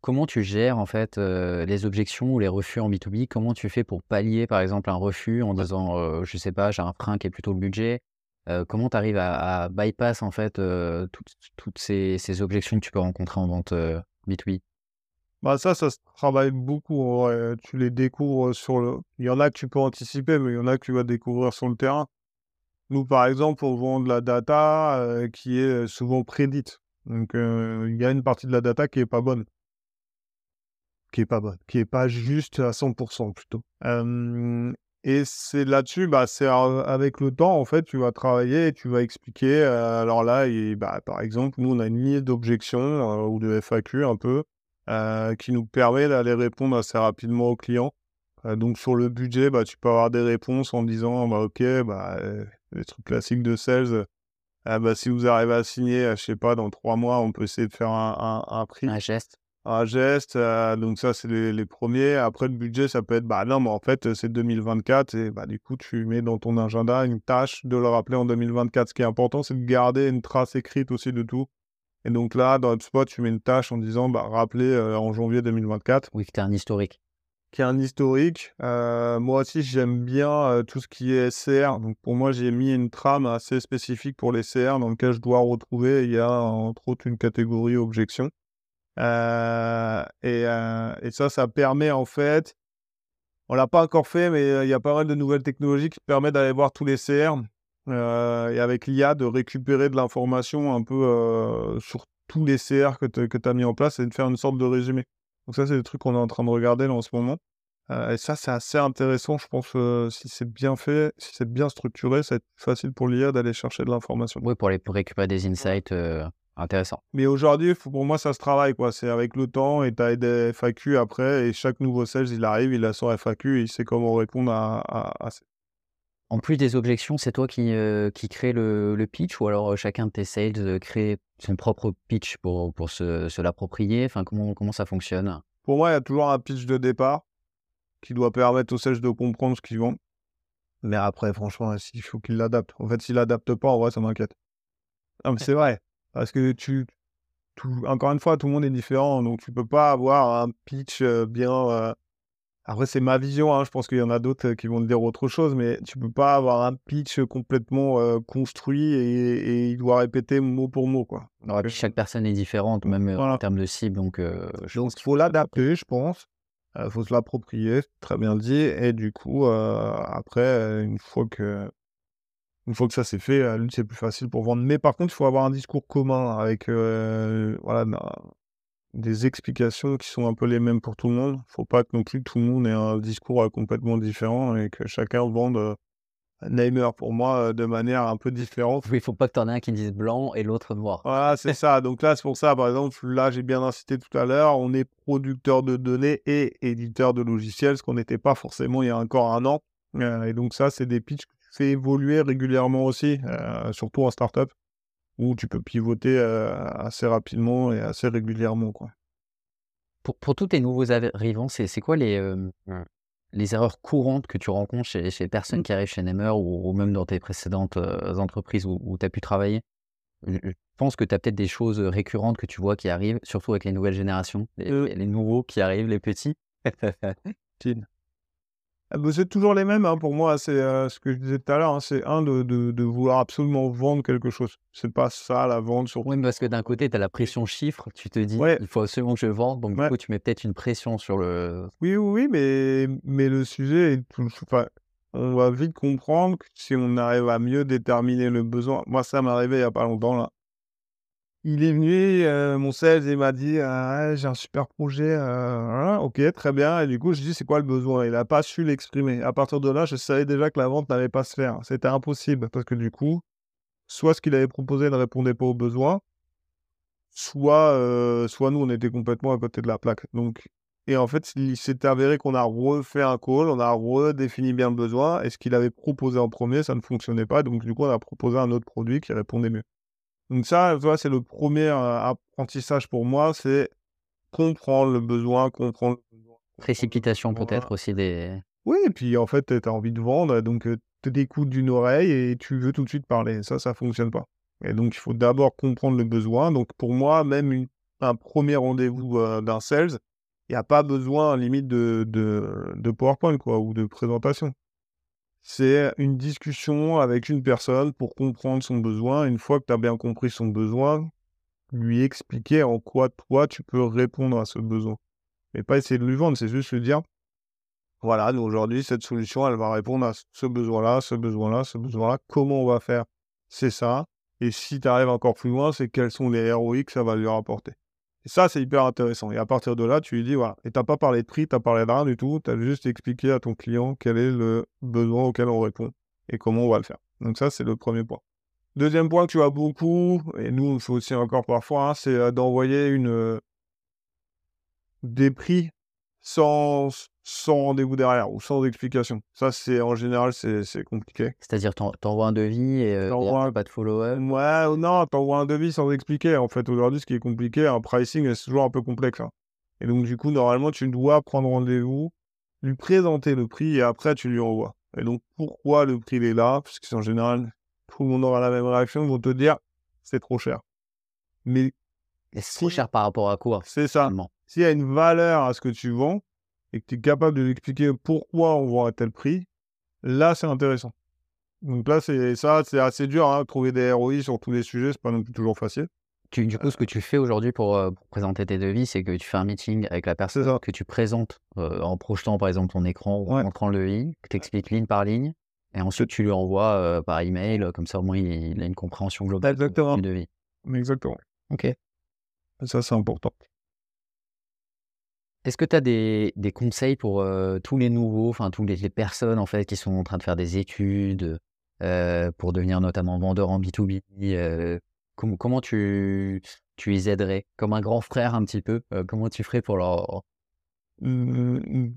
Comment tu gères en fait les objections ou les refus en B2B Comment tu fais pour pallier par exemple un refus en disant je sais pas, j'ai un frein qui est plutôt le budget? Comment tu arrives à, bypass en fait toutes, toutes ces, ces, objections que tu peux rencontrer en vente B2B
bah ça, ça se travaille beaucoup. Tu les découvres sur le. Il y en a que tu peux anticiper, mais il y en a que tu vas découvrir sur le terrain. Nous, par exemple, on vend de la data qui est souvent prédite. Donc, il y a une partie de la data qui est pas bonne. Qui est pas bonne. Qui est pas juste à 100% plutôt. et c'est là-dessus, bah, c'est avec le temps, en fait, tu vas travailler et tu vas expliquer. alors là, et, bah, par exemple, nous, on a une ligne d'objections ou de FAQ un peu qui nous permet d'aller répondre assez rapidement aux clients. Donc sur le budget, bah, tu peux avoir des réponses en disant bah, OK, bah, les trucs classiques de sales. bah, si vous arrivez à signer, je sais pas, dans trois mois, on peut essayer de faire un, un, prix.
Un geste.
Un geste. donc ça, c'est les, les, premiers. Après, le budget, ça peut être, bah non, mais en fait, c'est 2024. Et bah, du coup, tu mets dans ton agenda une tâche de le rappeler en 2024. Ce qui est important, c'est de garder une trace écrite aussi de tout. Et donc là, dans HubSpot, tu mets une tâche en disant, bah, rappelez euh, en janvier 2024.
Oui, que tu as un historique.
Qui a un historique. Euh, moi aussi, j'aime bien euh, tout ce qui est SCR. Donc pour moi, j'ai mis une trame assez spécifique pour les CR dans lequel je dois retrouver, il y a entre autres une catégorie objection. Et, et, ça, ça permet en fait, on l'a pas encore fait, mais il y a pas mal de nouvelles technologies qui permettent d'aller voir tous les CR euh, et avec l'IA de récupérer de l'information un peu euh, sur tous les CR que tu as mis en place et de faire une sorte de résumé. Donc ça, c'est des trucs qu'on est en train de regarder là en ce moment. Euh, et ça, c'est assez intéressant, je pense, si c'est bien fait, si c'est bien structuré, ça va être facile pour l'IA d'aller chercher de l'information.
Oui, pour, les, pour récupérer des insights intéressants.
Mais aujourd'hui, pour moi, ça se travaille, quoi. C'est avec le temps et tu as des FAQ après, et chaque nouveau sales, il arrive, il a son FAQ et il sait comment répondre à, à, à
en plus des objections, c'est toi qui, euh, qui crée le, pitch ou alors euh, chacun de tes sales euh, crée son propre pitch pour, pour se, l'approprier? Enfin, comment, comment ça fonctionne?
Pour moi, il y a toujours un pitch de départ qui doit permettre aux sales de comprendre ce qu'ils vendent. Mais après, franchement, il faut qu'ils l'adaptent. En fait, s'ils l'adaptent pas, en vrai, ça m'inquiète. Non, mais c'est vrai. Parce que tu. encore une fois, tout le monde est différent. Donc, tu peux pas avoir un pitch bien après, c'est ma vision. Hein. Je pense qu'il y en a d'autres qui vont te dire autre chose, mais tu peux pas avoir un pitch complètement construit et, il doit répéter mot pour mot. Quoi.
chaque personne est différente, même en termes de cible. Donc,
il faut l'adapter, je pense. Il faut se l'approprier, très bien dit. Et du coup, après, une fois que une fois que ça c'est fait, c'est plus facile pour vendre. Mais par contre, il faut avoir un discours commun avec voilà, des explications qui sont un peu les mêmes pour tout le monde. Faut pas que non plus tout le monde ait un discours euh, complètement différent et que chacun vende euh, Neimer pour moi euh, de manière un peu différente.
Oui, il faut pas que tu en aies un qui dise blanc et l'autre noir.
Voilà, c'est ça. Donc là, c'est pour ça, par exemple, là, j'ai bien incité tout à l'heure, on est producteur de données et éditeur de logiciels, ce qu'on n'était pas forcément il y a encore un an. et donc ça, c'est des pitchs que tu fais évoluer régulièrement aussi, surtout en startup où tu peux pivoter assez rapidement et assez régulièrement. Quoi.
Pour, pour tous tes nouveaux arrivants, c'est, quoi les, mmh. les erreurs courantes que tu rencontres chez, chez les personnes mmh. qui arrivent chez Nemer ou, même dans tes précédentes entreprises où, tu as pu travailler? Je, pense que tu as peut-être des choses récurrentes que tu vois qui arrivent, surtout avec les nouvelles générations, les, les nouveaux qui arrivent, les petits.
Ah bah, c'est toujours les mêmes hein, pour moi. C'est euh, ce que je disais tout à l'heure. Hein, c'est un de, de, vouloir absolument vendre quelque chose. C'est pas ça la vente.
Sur... Oui, parce que d'un côté, tu as la pression chiffre. Tu te dis, il faut absolument que je vende. Donc, du coup, tu mets peut-être une pression sur le.
Oui, oui, oui, mais, mais le sujet est tout. Enfin, on va vite comprendre que si on arrive à mieux déterminer le besoin. Moi, ça m'est arrivé il y a pas longtemps là. Il est venu, euh, mon sales, il m'a dit «Ah, j'ai un super projet. Euh, ok, très bien. Et du coup, je dis c'est quoi le besoin? Il n'a pas su l'exprimer. À partir de là, je savais déjà que la vente n'allait pas se faire. C'était impossible parce que du coup, soit ce qu'il avait proposé ne répondait pas aux besoins, soit, euh, soit nous, on était complètement à côté de la plaque. Donc, et en fait, il s'est avéré qu'on a refait un call, on a redéfini bien le besoin, et ce qu'il avait proposé en premier, ça ne fonctionnait pas. Donc, du coup, on a proposé un autre produit qui répondait mieux. Donc ça, c'est le premier apprentissage pour moi, c'est comprendre le besoin, comprendre le besoin.
Précipitation peut-être aussi des...
Oui, et puis en fait, tu as envie de vendre, donc tu t'écoutes d'une oreille et tu veux tout de suite parler. Ça, ça fonctionne pas. Et donc, il faut d'abord comprendre le besoin. Donc, pour moi, même un premier rendez-vous d'un sales, il n'y a pas besoin, limite, de, de, de PowerPoint quoi, ou de présentation. C'est une discussion avec une personne pour comprendre son besoin. Une fois que tu as bien compris son besoin, lui expliquer en quoi toi tu peux répondre à ce besoin. Mais pas essayer de lui vendre, c'est juste lui dire voilà, aujourd'hui, cette solution, elle va répondre à ce besoin-là, ce besoin-là, ce besoin-là. Comment on va faire? C'est ça. Et si tu arrives encore plus loin, c'est quels sont les ROI que ça va lui rapporter. Et ça, c'est hyper intéressant. Et à partir de là, tu lui dis, voilà. Et tu n'as pas parlé de prix, tu n'as parlé de rien du tout. Tu as juste expliqué à ton client quel est le besoin auquel on répond et comment on va le faire. Donc ça, c'est le premier point. Deuxième point que tu as beaucoup, et nous, on fait aussi encore parfois, hein, c'est euh, d'envoyer une, euh, des prix sans, sans rendez-vous derrière ou sans explication. Ça, c'est en général, c'est compliqué.
C'est-à-dire, t'envoies un devis et euh, pas de follow-up?
Ouais, non, t'envoies un devis sans expliquer. En fait, aujourd'hui, ce qui est compliqué, un pricing, c'est toujours un peu complexe. Hein. Et donc, du coup, normalement, tu dois prendre rendez-vous, lui présenter le prix et après, tu lui envoies. Et donc, pourquoi le prix est là? Parce qu'en général, tout le monde aura la même réaction. Ils vont te dire, c'est trop cher.
Mais. C'est trop cher par rapport à quoi
C'est ça. S'il y a une valeur à ce que tu vends, et que tu es capable de lui expliquer pourquoi on vend à tel prix, là, c'est intéressant. Donc là, c'est ça, c'est assez dur, hein, trouver des ROI sur tous les sujets, c'est pas non plus toujours facile.
Tu, du coup, ce que tu fais aujourd'hui pour, euh, présenter tes devis, c'est que tu fais un meeting avec la personne que tu présentes euh, en projetant par exemple ton écran ou en montrant le levis, que tu expliques ligne par ligne, et ensuite tu lui envoies euh, par email, comme ça au moins il, a une compréhension globale
Exactement.
du devis.
Exactement.
Ok.
ça, c'est important.
Est-ce que tu as des, conseils pour tous les nouveaux, enfin toutes les, personnes en fait qui sont en train de faire des études pour devenir notamment vendeur en B2B Comment tu, tu les aiderais? Comme un grand frère un petit peu Comment tu ferais pour leur...
Mmh,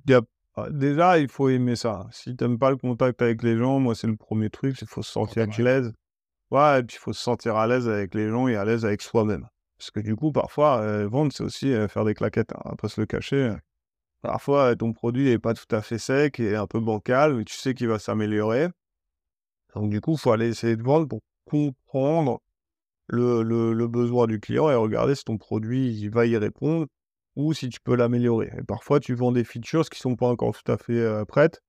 ah, déjà, il faut aimer ça. Si tu n'aimes pas le contact avec les gens, moi c'est le premier truc, il faut se sentir à l'aise. Ouais, et puis il faut se sentir à l'aise avec les gens et à l'aise avec soi-même. Parce que du coup, parfois, euh, vendre, c'est aussi euh, faire des claquettes, hein, pas se le cacher. Parfois, ton produit n'est pas tout à fait sec et un peu bancal, mais tu sais qu'il va s'améliorer. Donc du coup, il faut aller essayer de vendre pour comprendre le, besoin du client et regarder si ton produit va y répondre ou si tu peux l'améliorer. Et parfois, tu vends des features qui sont pas encore tout à fait euh, prêtes,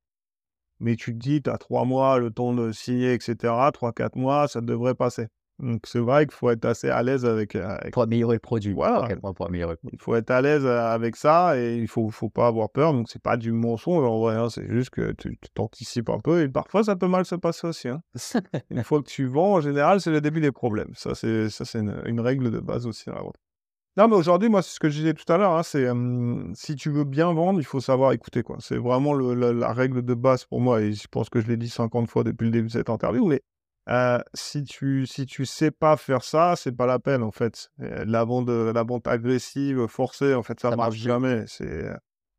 mais tu te dis, tu as trois mois, le temps de signer, etc. Trois, quatre mois, ça devrait passer. Donc c'est vrai qu'il faut être assez à l'aise avec, euh,
Pour améliorer le produit.
Voilà.
Pour améliorer
Il faut être à l'aise euh, avec ça et il faut, faut pas avoir peur. Donc c'est pas du mensonge en vrai, hein, c'est juste que tu t'anticipes un peu et parfois ça peut mal se passer aussi. Hein. une fois que tu vends, en général, c'est le début des problèmes. Ça, c'est, ça, c'est une, règle de base aussi. Non, mais aujourd'hui, moi, c'est ce que je disais tout à l'heure. Hein, c'est si tu veux bien vendre, il faut savoir écouter. quoi. C'est vraiment la, règle de base pour moi. Et je pense que je l'ai dit 50 fois depuis le début de cette interview. Mais si tu si tu sais pas faire ça, c'est pas la peine en fait. la vente la vente agressive, forcée, en fait, ça, ne marche jamais. C'est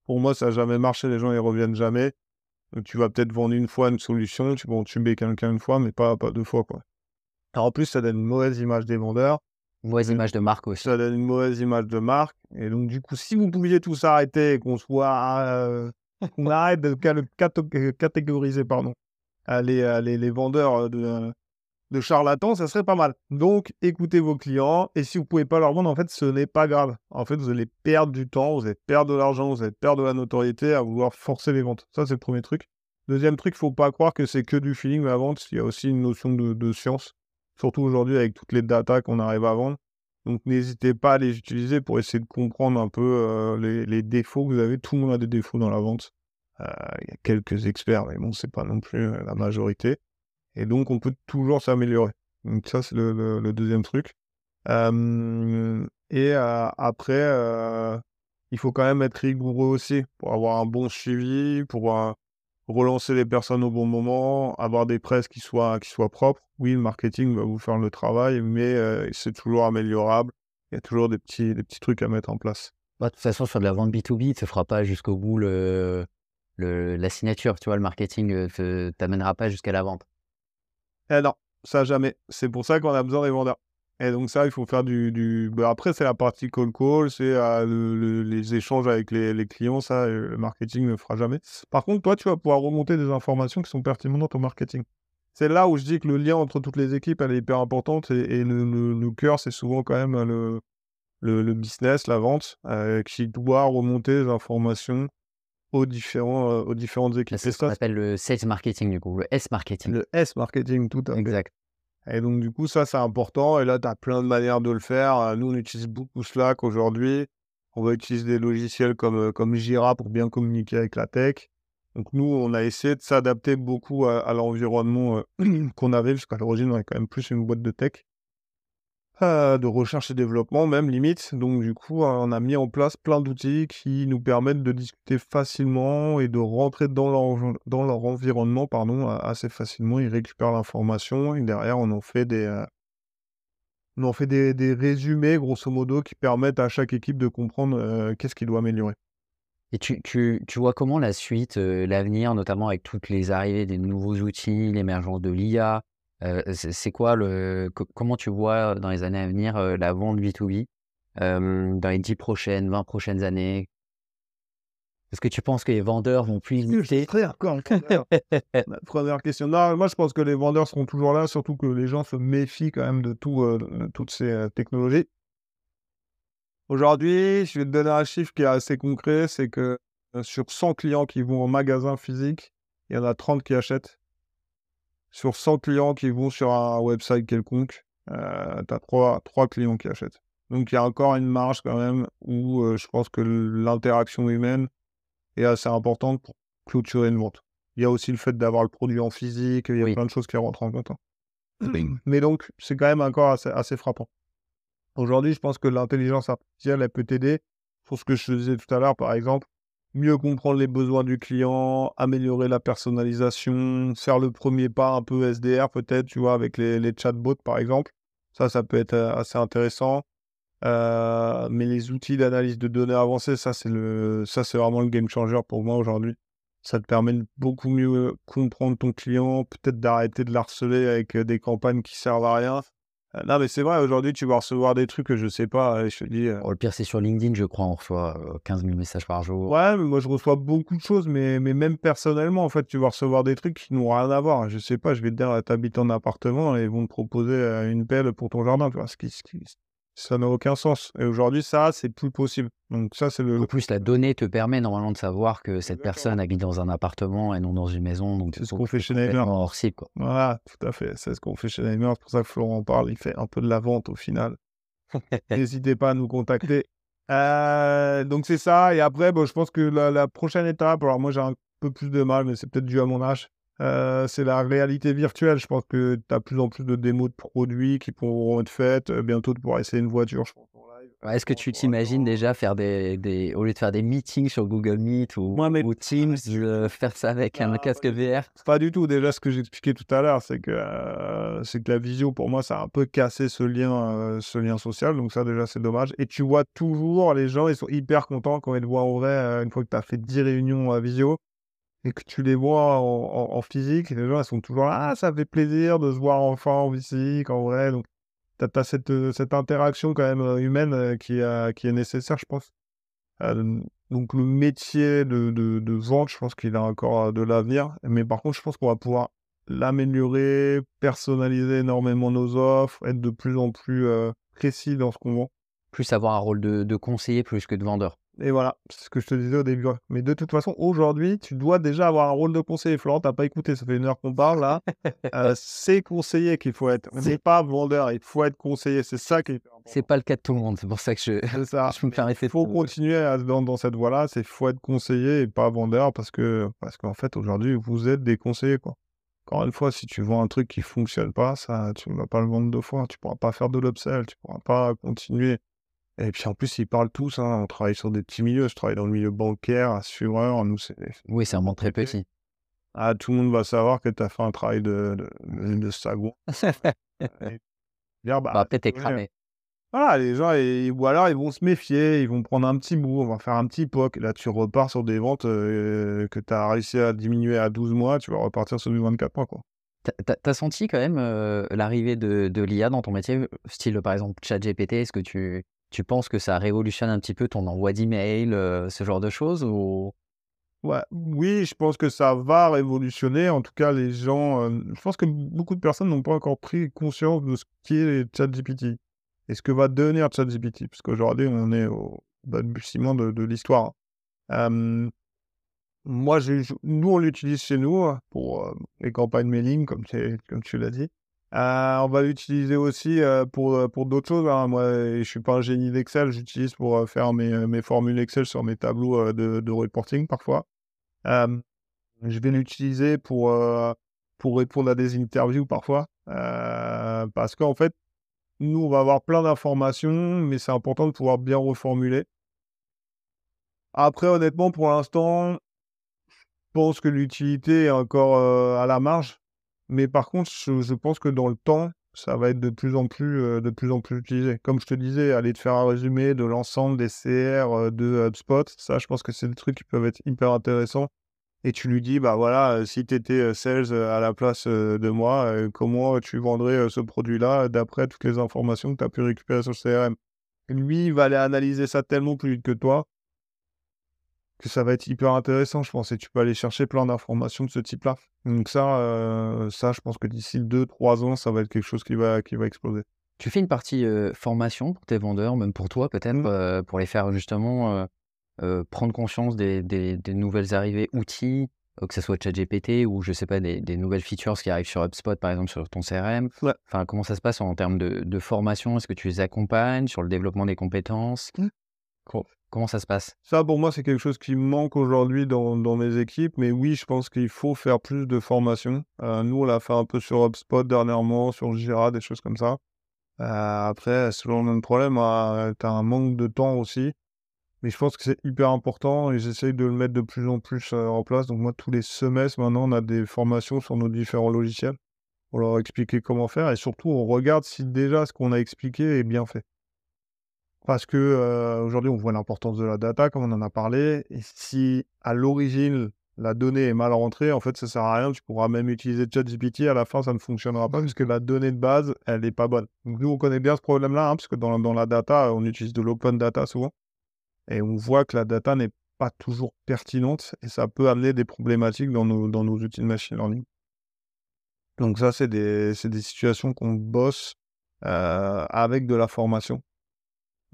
pour moi, ça n'a jamais marché. Les gens ils reviennent jamais. tu vas peut-être vendre une fois une solution, tu vas tuer quelqu'un une fois, mais pas pas deux fois quoi. Alors, en plus, ça donne une mauvaise image des vendeurs.
Une mauvaise image de marque aussi.
Ça donne une mauvaise image de marque. Et donc, du coup, si vous pouviez tous arrêter, qu'on soit, qu'on arrête de catégoriser, pardon, les, les, vendeurs de, charlatans, ça serait pas mal. Donc, écoutez vos clients et si vous pouvez pas leur vendre, en fait, ce n'est pas grave. En fait, vous allez perdre du temps, vous allez perdre de l'argent, vous allez perdre de la notoriété à vouloir forcer les ventes. Ça, c'est le premier truc. Deuxième truc, il faut pas croire que c'est que du feeling la vente. Il y a aussi une notion de, science, surtout aujourd'hui avec toutes les datas qu'on arrive à vendre. Donc, n'hésitez pas à les utiliser pour essayer de comprendre un peu les, les, défauts que vous avez. Tout le monde a des défauts dans la vente. Euh, il y a quelques experts, mais bon, c'est pas non plus euh, la majorité. Et donc, on peut toujours s'améliorer. Donc, ça, c'est le, deuxième truc. et après, il faut quand même être rigoureux aussi pour avoir un bon suivi, pour relancer les personnes au bon moment, avoir des presses qui soient, qui soient propres. Oui, le marketing va vous faire le travail, mais c'est toujours améliorable. Il y a toujours des petits, des petits trucs à mettre en place.
Bah, de toute façon, sur de la vente B2B, tu ne fera pas jusqu'au bout le, la signature. Tu vois, le marketing ne t'amènera pas jusqu'à la vente.
Eh non, ça jamais. C'est pour ça qu'on a besoin des vendeurs. Et donc ça, il faut faire du... Bah, après, c'est la partie call call, c'est euh, les échanges avec les, clients, ça, euh, le marketing ne fera jamais. Par contre, toi, tu vas pouvoir remonter des informations qui sont pertinentes au marketing. C'est là où je dis que le lien entre toutes les équipes, elle est hyper importante et, le, cœur, c'est souvent quand même le, le, business, la vente, euh, qui doit remonter des informations aux, différents, euh, aux différentes équipes.
C'est ce qu'on appelle le sales marketing, du coup, le S marketing.
Le S marketing, tout à fait.
Exact.
Et donc, du coup, ça, c'est important. Et là, tu as plein de manières de le faire. Euh, Nous, on utilise beaucoup Slack aujourd'hui. On va utiliser des logiciels comme, euh, comme Jira pour bien communiquer avec la tech. Donc, nous, on a essayé de s'adapter beaucoup à, à l'environnement euh, qu'on avait, parce qu'à l'origine, on est quand même plus une boîte de tech. Euh, de recherche et développement, même limite. Donc, du coup, on a mis en place plein d'outils qui nous permettent de discuter facilement et de rentrer dans leur, dans leur environnement pardon, assez facilement. Ils récupèrent l'information et derrière, on en fait des, euh, on en fait des, des résumés, grosso modo, qui permettent à chaque équipe de comprendre euh, qu'est-ce qu'il doit améliorer.
Et tu, tu, tu vois comment la suite, l'avenir, notamment avec toutes les arrivées des nouveaux outils, l'émergence de l'IA, euh, c'est quoi le, co- comment tu vois dans les années à venir euh, la vente B2B euh, dans les 10 prochaines, 20 prochaines années? Est-ce que tu penses que les vendeurs vont plus limiter?
première question. Non, moi, je pense que les vendeurs seront toujours là, surtout que les gens se méfient quand même de, tout, de toutes ces technologies. Aujourd'hui, je vais te donner un chiffre qui est assez concret, c'est que sur 100 clients qui vont au magasin physique, il y en a 30 qui achètent. Sur 100 clients qui vont sur un website quelconque, euh, tu as 3, clients qui achètent. Donc il y a encore une marge quand même où euh, je pense que l'interaction humaine est assez importante pour clôturer une vente. Il y a aussi le fait d'avoir le produit en physique, il y a
Oui.
plein de choses qui rentrent en compte. hein. Mais donc, c'est quand même encore assez, assez frappant. Aujourd'hui, je pense que l'intelligence artificielle, elle peut t'aider pour ce que je disais tout à l'heure, par exemple, mieux comprendre les besoins du client, améliorer la personnalisation, faire le premier pas un peu SDR peut-être, tu vois, avec les, les chatbots, par exemple. Ça, ça peut être euh, assez intéressant. Euh, mais les outils d'analyse de données avancées, ça, c'est le, ça, c'est vraiment le game changer pour moi aujourd'hui. Ça te permet de beaucoup mieux comprendre ton client, peut-être d'arrêter de l'harceler avec euh, des campagnes qui servent à rien. Euh, non, mais c'est vrai, aujourd'hui, tu vas recevoir des trucs que je sais pas. et je te dis, euh,
Bon, le pire, c'est sur LinkedIn, je crois, on reçoit euh, 15 000 messages par jour.
ouais, mais moi, je reçois beaucoup de choses, mais, mais même personnellement, en fait, tu vas recevoir des trucs qui n'ont rien à voir. Je sais pas, je vais te dire, t'habites en appartement et ils vont te proposer euh, une pelle pour ton jardin, tu vois, ce qui, ce qui- ça n'a aucun sens. Et aujourd'hui, ça, c'est plus possible. Donc, ça, c'est le.
En plus, la donnée te permet normalement de savoir que cette personne habite dans un appartement et non dans une maison. Donc,
C'est ce qu'on fait chez
complètement hors cible, quoi.
Voilà, tout à fait. C'est ce qu'on fait chez Neimer. C'est pour ça que Florent en parle. Il fait un peu de la vente au final. N'hésitez pas à nous contacter. Euh, donc c'est ça. Et après, bon, je pense que la, la prochaine étape, alors moi j'ai un peu plus de mal, mais c'est peut-être dû à mon âge. Euh, c'est la réalité virtuelle. Je pense que tu as plus en plus de démos de produits qui pourront être faites. Euh, Bientôt, tu pourras essayer une voiture, je pense, en live.
Ouais, Est-ce que tu t'imagines déjà faire des, des, au lieu de faire des meetings sur Google Meet ou,
Moi, mais-
ou Teams,
Ah,
euh, faire ça avec un
Ah,
casque VR?
Pas du tout. Déjà, ce que j'expliquais tout à l'heure, c'est que, euh, c'est que la visio, pour moi, ça a un peu cassé ce lien, euh, ce lien social. Donc ça, déjà, c'est dommage. Et tu vois toujours, les gens, ils sont hyper contents quand ils te voient en vrai, euh, une fois que tu as fait 10 réunions à visio et que tu les vois en, physique. Les gens, sont toujours là, ah, ça fait plaisir de se voir enfin en physique, en vrai. Donc, tu as, cette, euh, cette interaction quand même euh, humaine euh, qui, est nécessaire, je pense. Donc le métier de, vente, je pense qu'il a encore de l'avenir. Mais par contre, je pense qu'on va pouvoir l'améliorer, personnaliser énormément nos offres, être de plus en plus précis dans ce qu'on vend.
Plus avoir un rôle de conseiller plus que de vendeur.
Et voilà, c'est ce que je te disais au début. Mais de toute façon, aujourd'hui, tu dois déjà avoir un rôle de conseiller. Florent, t'as pas écouté, ça fait une heure qu'on parle là. Euh, c'est conseiller qu'il faut être. C'est pas vendeur, il faut être conseiller. C'est ça qui est important.
C'est pas le cas de tout le monde. C'est pour ça que je,
ça.
je me permettais
Il faut continuer à- dans, dans cette voie-là. C'est faut être conseiller et pas vendeur parce que parce qu'en fait aujourd'hui vous êtes des conseillers quoi. Encore une fois, si tu vends un truc qui fonctionne pas, ça tu ne vas pas le vendre deux fois. Tu pourras pas faire de l'upsell, tu pourras pas continuer. Et puis en plus ils parlent tous. Hein. On travaille sur des petits milieux. Je travaille dans le milieu bancaire, assureur. Nous c'est
Oui, c'est un monde très petit.
ah tout le monde va savoir que tu as fait un travail de de, de. Et dire, bah,
Bah, peut-être
ouais,
cramé.
voilà, les gens, ils- ou alors ils vont se méfier, ils vont prendre un petit bout, on va faire un petit POC. Là, tu repars sur des ventes euh, que tu as réussi à diminuer à 12 mois, tu vas repartir sur du 24 mois. Quoi.
T'as senti quand même euh, l'arrivée de, de l'IA dans ton métier, style par exemple ChatGPT, est-ce que tu, tu penses que ça révolutionne un petit peu ton envoi d'email, euh, ce genre de choses ou...
Ouais, oui, je pense que ça va révolutionner. En tout cas, les gens, euh, je pense que beaucoup de personnes n'ont pas encore pris conscience de ce qu'est ChatGPT et ce que va devenir ChatGPT, parce qu'aujourd'hui, on est au balbutiement de, de l'histoire. Euh, moi, nous, on l'utilise chez nous hein, pour les campagnes mailing, comme tu l'as dit. On va l'utiliser aussi pour, pour d'autres choses. Hein. Moi, je suis pas un génie d'Excel, j'utilise pour faire mes, mes, formules Excel sur mes tableaux de, de reporting parfois. je vais l'utiliser pour, pour répondre à des interviews parfois. parce qu'en fait, nous, on va avoir plein d'informations, mais c'est important de pouvoir bien reformuler. Après, honnêtement, pour l'instant, je pense que l'utilité est encore à la marge. Mais par contre, je, pense que dans le temps, ça va être de plus en plus, de plus en plus utilisé. Comme je te disais, aller te faire un résumé de l'ensemble des CR de HubSpot, ça, je pense que c'est des trucs qui peuvent être hyper intéressants et tu lui dis, bah voilà, si tu étais sales à la place de moi, comment tu vendrais ce produit-là d'après toutes les informations que tu as pu récupérer sur le CRM. lui, il va aller analyser ça tellement plus vite que toi que ça va être hyper intéressant, je pense. Et tu peux aller chercher plein d'informations de ce type-là. Donc ça, ça, je pense que d'ici 2-3 ans, ça va être quelque chose qui va, qui va exploser.
Tu fais une partie formation pour tes vendeurs, même pour toi peut-être, mmh. pour les faire justement prendre conscience des, nouvelles arrivées outils, que ce soit ChatGPT ou je sais pas des, nouvelles features qui arrivent sur HubSpot par exemple sur ton CRM. Enfin, comment ça se passe en termes de, formation? Est-ce que tu les accompagnes sur le développement des compétences? Mmh. Comment ça se passe?
Ça, pour moi, c'est quelque chose qui manque aujourd'hui dans, mes équipes. Mais oui, je pense qu'il faut faire plus de formation. nous, on l'a fait un peu sur HubSpot dernièrement, sur Jira, des choses comme ça. après, selon le problème, tu as un manque de temps aussi. Mais je pense que c'est hyper important et j'essaye de le mettre de plus en plus en place. Donc moi, tous les semestres, maintenant, on a des formations sur nos différents logiciels pour leur expliquer comment faire. Et surtout, on regarde si déjà ce qu'on a expliqué est bien fait. Parce que aujourd'hui, on voit l'importance de la data, comme on en a parlé. Et si à l'origine, la donnée est mal rentrée, en fait, ça sert à rien. Tu pourras même utiliser ChatGPT. À la fin, ça ne fonctionnera pas puisque la donnée de base, elle n'est pas bonne. Donc, nous, on connaît bien ce problème-là, hein, parce que dans, dans la data, on utilise de l'open data souvent. Et on voit que la data n'est pas toujours pertinente et ça peut amener des problématiques dans nos, dans nos outils de machine learning. Donc ça, c'est des, des, situations qu'on bosse euh, avec de la formation.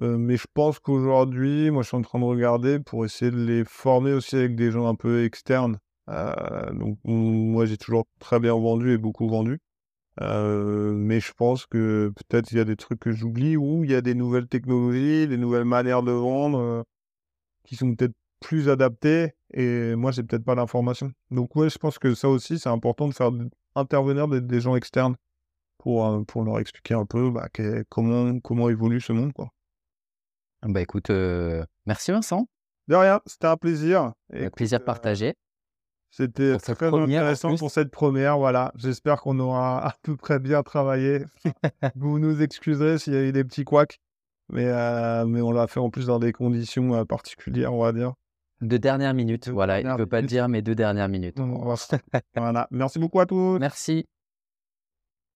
Euh, mais je pense qu'aujourd'hui, moi, je suis en train de regarder pour essayer de les former aussi avec des gens un peu externes. Euh, donc moi, j'ai toujours très bien vendu et beaucoup vendu. mais je pense que peut-être il y a des trucs que j'oublie ou il y a des nouvelles technologies, des nouvelles manières de vendre qui sont peut-être plus adaptées et moi j'ai peut-être pas l'information. Donc ouais, je pense que ça aussi c'est important de faire intervenir des, gens externes pour, pour leur expliquer un peu bah, comment, comment évolue ce monde. Quoi.
Bah écoute, merci Vincent.
De rien, c'était un plaisir.
Un plaisir partagé.
C'était très intéressant pour cette première. Voilà, j'espère qu'on aura à peu près bien travaillé. Vous nous excuserez s'il y a eu des petits couacs, mais, euh, mais on l'a fait en plus dans des conditions euh, particulières, on va dire.
De dernière minute, voilà. Il ne veut pas le dire, mais de dernière minute.
voilà. Merci beaucoup à tous.
Merci.